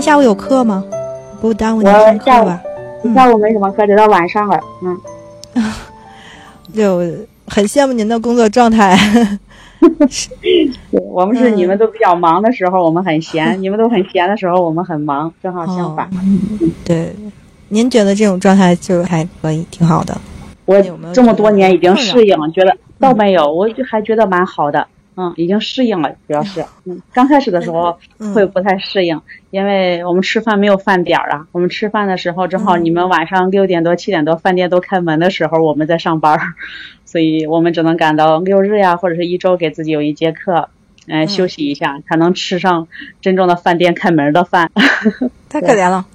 您下午有课吗？不耽误您上课吧？下午没什么课，得到晚上了。嗯，就很羡慕您的工作状态。对，我们是嗯你们都比较忙的时候，我们很闲；你们都很闲的时候，我们很忙，正好相反。对，您觉得这种状态就还可以，挺好的。我这么多年已经适应了，觉得嗯倒没有，我就还觉得蛮好的。嗯，已经适应了，主要是，嗯，刚开始的时候嗯会不太适应，因为我们吃饭没有饭点儿啊。我们吃饭的时候，正好嗯你们晚上六点多、七点多饭店都开门的时候，我们在上班儿，所以我们只能赶到六日呀，或者是一周给自己有一节课，嗯、嗯休息一下，才能吃上真正的饭店开门的饭。太可怜了。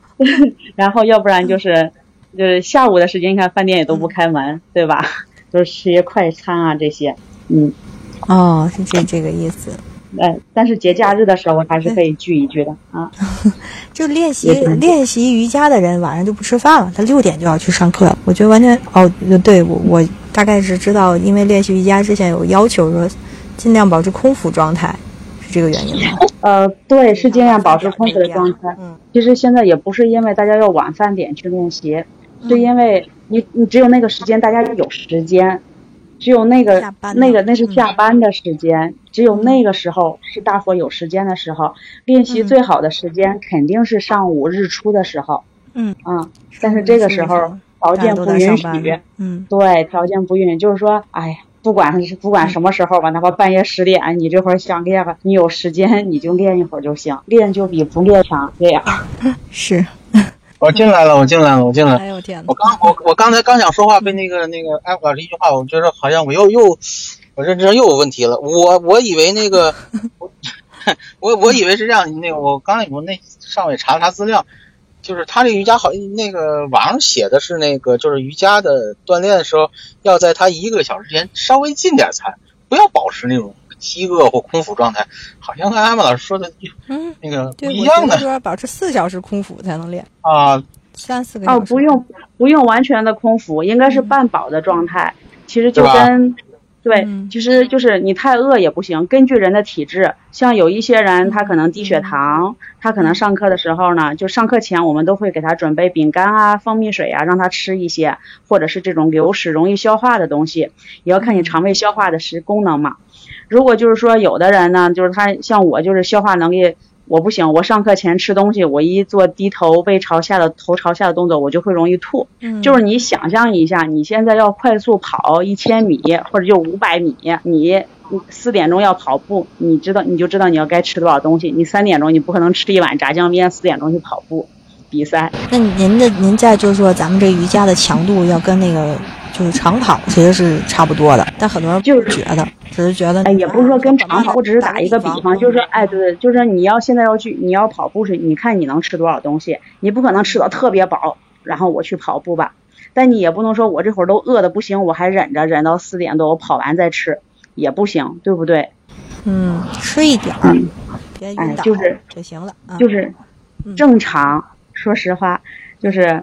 然后要不然就是就是下午的时间，你看饭店也都不开门，对吧？就是吃些快餐啊这些，嗯，哦，是这这个意思。呃，但是节假日的时候还是可以聚一聚的啊。就练习练习瑜伽的人晚上就不吃饭了，他六点就要去上课。我觉得完全哦，对我我大概是知道，因为练习瑜伽之前有要求说，尽量保持空腹状态，是这个原因吗？呃，对，是尽量保持空腹的状态。嗯其实现在也不是因为大家要晚饭点去练习，是因为你你只有那个时间大家有时间，只有那个那个那是下班的时间，只有那个时候是大伙有时间的时候，练习嗯最好的时间肯定是上午日出的时候。嗯，嗯，但是这个时候条件不允许，嗯对，条件不允许，就是说，哎呀，不管是不管什么时候吧，哪怕半夜十点，你这会儿想练吧，你有时间你就练一会儿就行，练就比不练强，这样。是。我进来了，我进来了，我进来了。哎呦天哪我！刚我我刚才刚想说话，被那个那个艾老师一句话，我觉得好像我又又我认知上又有问题了。我我以为那个 我我我以为是这样，那个我刚才我那上网查了查资料，就是他这个瑜伽好那个网上写的是那个就是瑜伽的锻炼的时候，要在他一个小时之前稍微进点餐，不要保持那种饥饿或空腹状态，好像跟艾玛老师说的嗯，那个不对，一样的说保持四小时空腹才能练，啊。三四个小时。哦，不用不用完全的空腹，应该是半饱的状态。其实就跟对嗯，其实就是你太饿也不行。根据人的体质，像有一些人他可能低血糖，他可能上课的时候呢，就上课前我们都会给他准备饼干啊、蜂蜜水啊，让他吃一些，或者是这种流食容易消化的东西，也要看你肠胃消化的是功能嘛。如果就是说有的人呢，就是他像我就是消化能力我不行，我上课前吃东西，我一做低头背朝下的头朝下的动作，我就会容易吐。嗯就是你想象一下，你现在要快速跑一千米或者就五百米，你你四点钟要跑步，你知道你就知道你要该吃多少东西。你三点钟你不可能吃一碗炸酱面，四点钟去跑步比赛。那您的您在就是说咱们这瑜伽的强度要跟那个就是长跑其实是差不多的，但很多人就是觉得，只是觉得哎，也不是说跟长跑，我只是打一个比方，就是说，嗯哎，对对，就是说你要现在要去，你要跑步是，你看你能吃多少东西，你不可能吃的特别饱，然后我去跑步吧，但你也不能说我这会儿都饿的不行，我还忍着忍到四点多，我跑完再吃，也不行，对不对？嗯吃一点儿，嗯别晕倒哎就是就行了。啊就是嗯正常，说实话，就是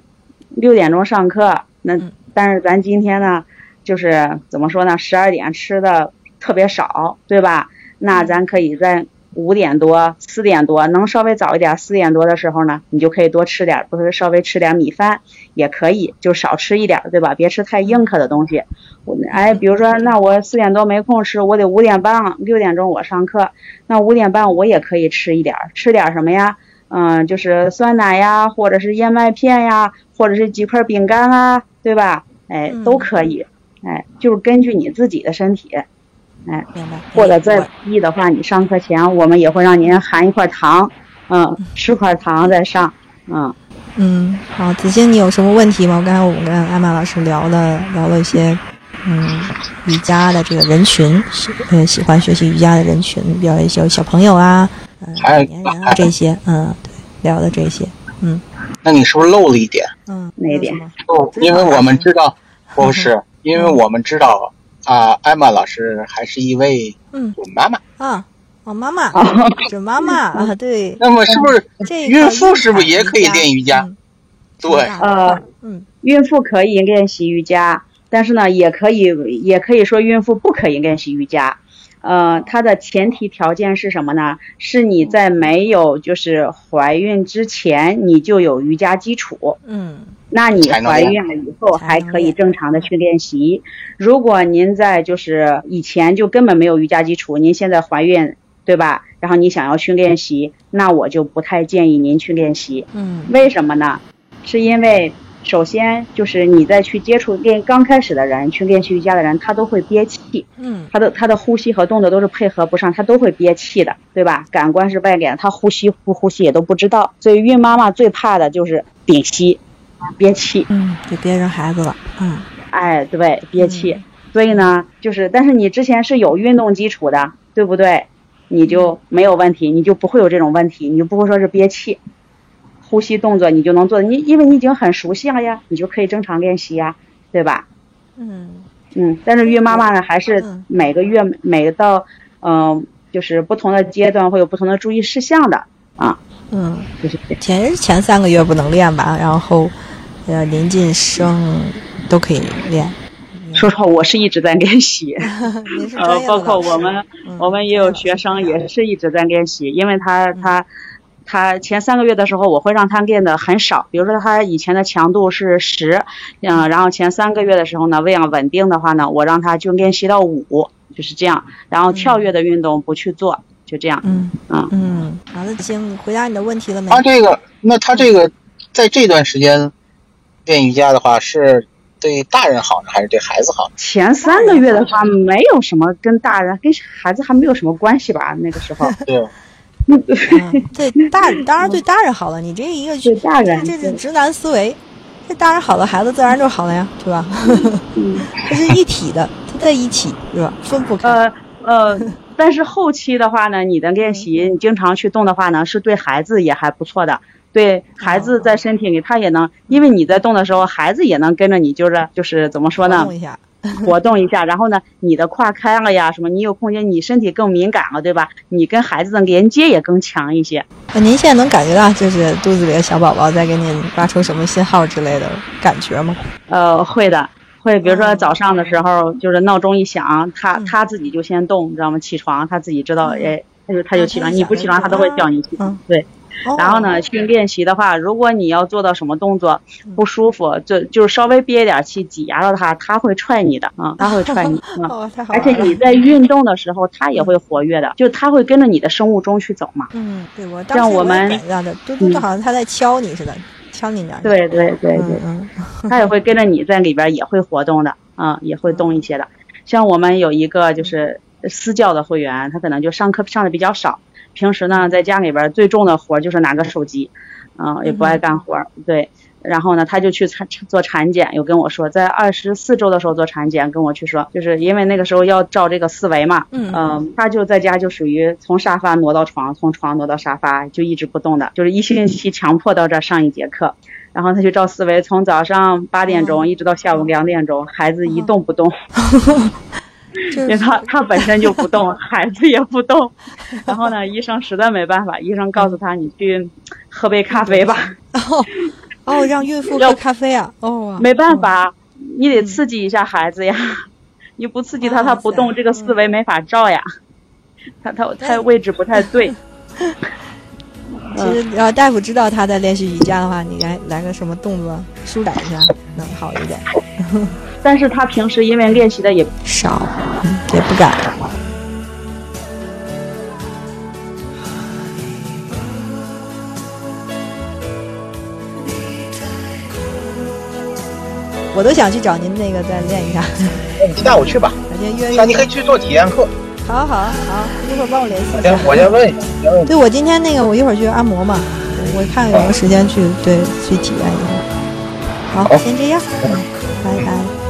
六点钟上课，那嗯但是咱今天呢，就是怎么说呢，十二点吃的特别少，对吧？那咱可以在五点多、四点多，能稍微早一点，四点多的时候呢，你就可以多吃点，不是稍微吃点米饭也可以，就少吃一点，对吧？别吃太硬壳的东西。我哎，比如说，那我四点多没空吃，我得五点半、六点钟我上课，那五点半我也可以吃一点，吃点什么呀？嗯，就是酸奶呀，或者是燕麦片呀，或者是几块饼干啊，对吧？哎，嗯都可以。哎，就是根据你自己的身体，哎，明白。或者再低的话，你上课前我们也会让您含一块糖，嗯，吃块糖再上，嗯。嗯，好，子欣，你有什么问题吗？刚才我们跟艾玛老师聊了聊了一些，嗯，瑜伽的这个人群，喜呃喜欢学习瑜伽的人群，比如一些小朋友啊，嗯，还老年人啊这些，嗯，对，聊的这些，嗯那你是不是漏了一点？嗯，哪一点因为我们知道，不是，因为我们知道啊，艾玛老师还是一位嗯准妈妈。啊，哦，妈妈，准妈妈啊，对，那么是不是这孕妇是不是也可以练瑜伽？嗯对呃，嗯孕妇可以练习瑜伽，但是呢，也可以也可以说孕妇不可以练习瑜伽。呃，它的前提条件是什么呢？是你在没有就是怀孕之前，你就有瑜伽基础。嗯那你怀孕了以后还可以正常的去练习。如果您在就是以前就根本没有瑜伽基础，您现在怀孕，对吧？然后你想要去练习，那我就不太建议您去练习。嗯为什么呢？是因为首先就是你在去接触练刚开始的人去练习瑜伽的人，他都会憋气，嗯他的他的呼吸和动作都是配合不上，他都会憋气的，对吧？感官是外敛，他呼吸不呼吸也都不知道。所以孕妈妈最怕的就是屏息、憋气。嗯，就别生孩子了，嗯哎，对，憋气。嗯所以呢，就是，但是你之前是有运动基础的，对不对？你就没有问题，你就不会有这种问题，你就不会说是憋气。呼吸动作你就能做，你因为你已经很熟悉了呀，你就可以正常练习呀，对吧？嗯嗯，但是孕妈妈呢，还是嗯每个月每到嗯、就是不同的阶段会有不同的注意事项的啊，嗯，就是。前前三个月不能练吧，然后呃临近生都可以练。说实话，我是一直在练习。呃，包括我们，嗯我们也有学生也是一直在练习，因为他他他前三个月的时候，我会让他练的很少，比如说他以前的强度是十，嗯，然后前三个月的时候呢，喂养稳定的话呢，我让他就练习到五，就是这样，然后跳跃的运动不去做，就这样，嗯。嗯。嗯，好的，行，回答你的问题了没？他这个，那他这个在这段时间练瑜伽的话，是对大人好呢，还是对孩子好？前三个月的话，没有什么跟大人跟孩子还没有什么关系吧，那个时候，对，嗯，对大当然对大人好了，你这一个对大人对这是直男思维，这大人好了，孩子自然就好了呀，对吧？嗯。这是一体的，它在一起是吧？分不开。呃呃，但是后期的话呢，你的练习，你经常去动的话呢，是对孩子也还不错的。对孩子在身体里，他也能，因为你在动的时候，孩子也能跟着你，就是就是怎么说呢动，一下，活动一下。然后呢，你的胯开了呀，什么，你有空间，你身体更敏感了，对吧？你跟孩子的连接也更强一些。那您现在能感觉到就是肚子里的小宝宝在给你发出什么信号之类的感觉吗？呃，会的，会。比如说嗯早上的时候，就是闹钟一响，他嗯他自己就先动，你知道吗？起床，他自己知道，嗯哎，他就他就起床，你不起床，他都会叫你起床嗯。对。哦然后呢，去练习的话，如果你要做到什么动作嗯不舒服，就就是稍微憋一点气，挤压到它，它会踹你的 啊，它会踹你 啊。而。且你在运动的时候，它也会活跃的，就它会跟着你的生物钟去走嘛。嗯，对我当时也像我们感觉到的，嘟嘟嘟，好像他在敲你似的，敲你哪儿？对对对对，嗯 他也会跟着你在里边也会活动的，啊，也会动一些的。像我们有一个就是私教的会员，他可能就上课上的比较少，平时呢在家里边最重的活就是拿个手机，嗯、也不爱干活儿，对。然后呢，他就去产做产检，又跟我说，在二十四周的时候做产检，跟我去说，就是因为那个时候要照这个四维嘛，嗯嗯，他就在家就属于从沙发挪到床，从床挪到沙发，就一直不动的，就是一星期强迫到这儿上一节课，然后他就照思维，从早上八点钟嗯一直到下午两点钟，孩子一动不动，就 因为他他本身就不动，孩子也不动。然后呢，医生实在没办法，医生告诉他你去喝杯咖啡吧，哦哦，让孕妇要喝咖啡啊？哦，没办法，你得刺激一下孩子呀，你不刺激他，他不动，这个思维没法照呀，他他他位置不太对。其实要大夫知道他在练习瑜伽的话，你来来个什么动作舒展一下，能好一点。但是他平时因为练习的也少，嗯，也不敢。我都想去找您那个再练一下，你带我去吧。那你可以去做体验课。好好好，一会儿帮我联系一先下。我先问一下，对，我今天那个，我一会儿去按摩嘛，我看有没有时间去对去体验一下。好，好先这样，嗯，拜拜。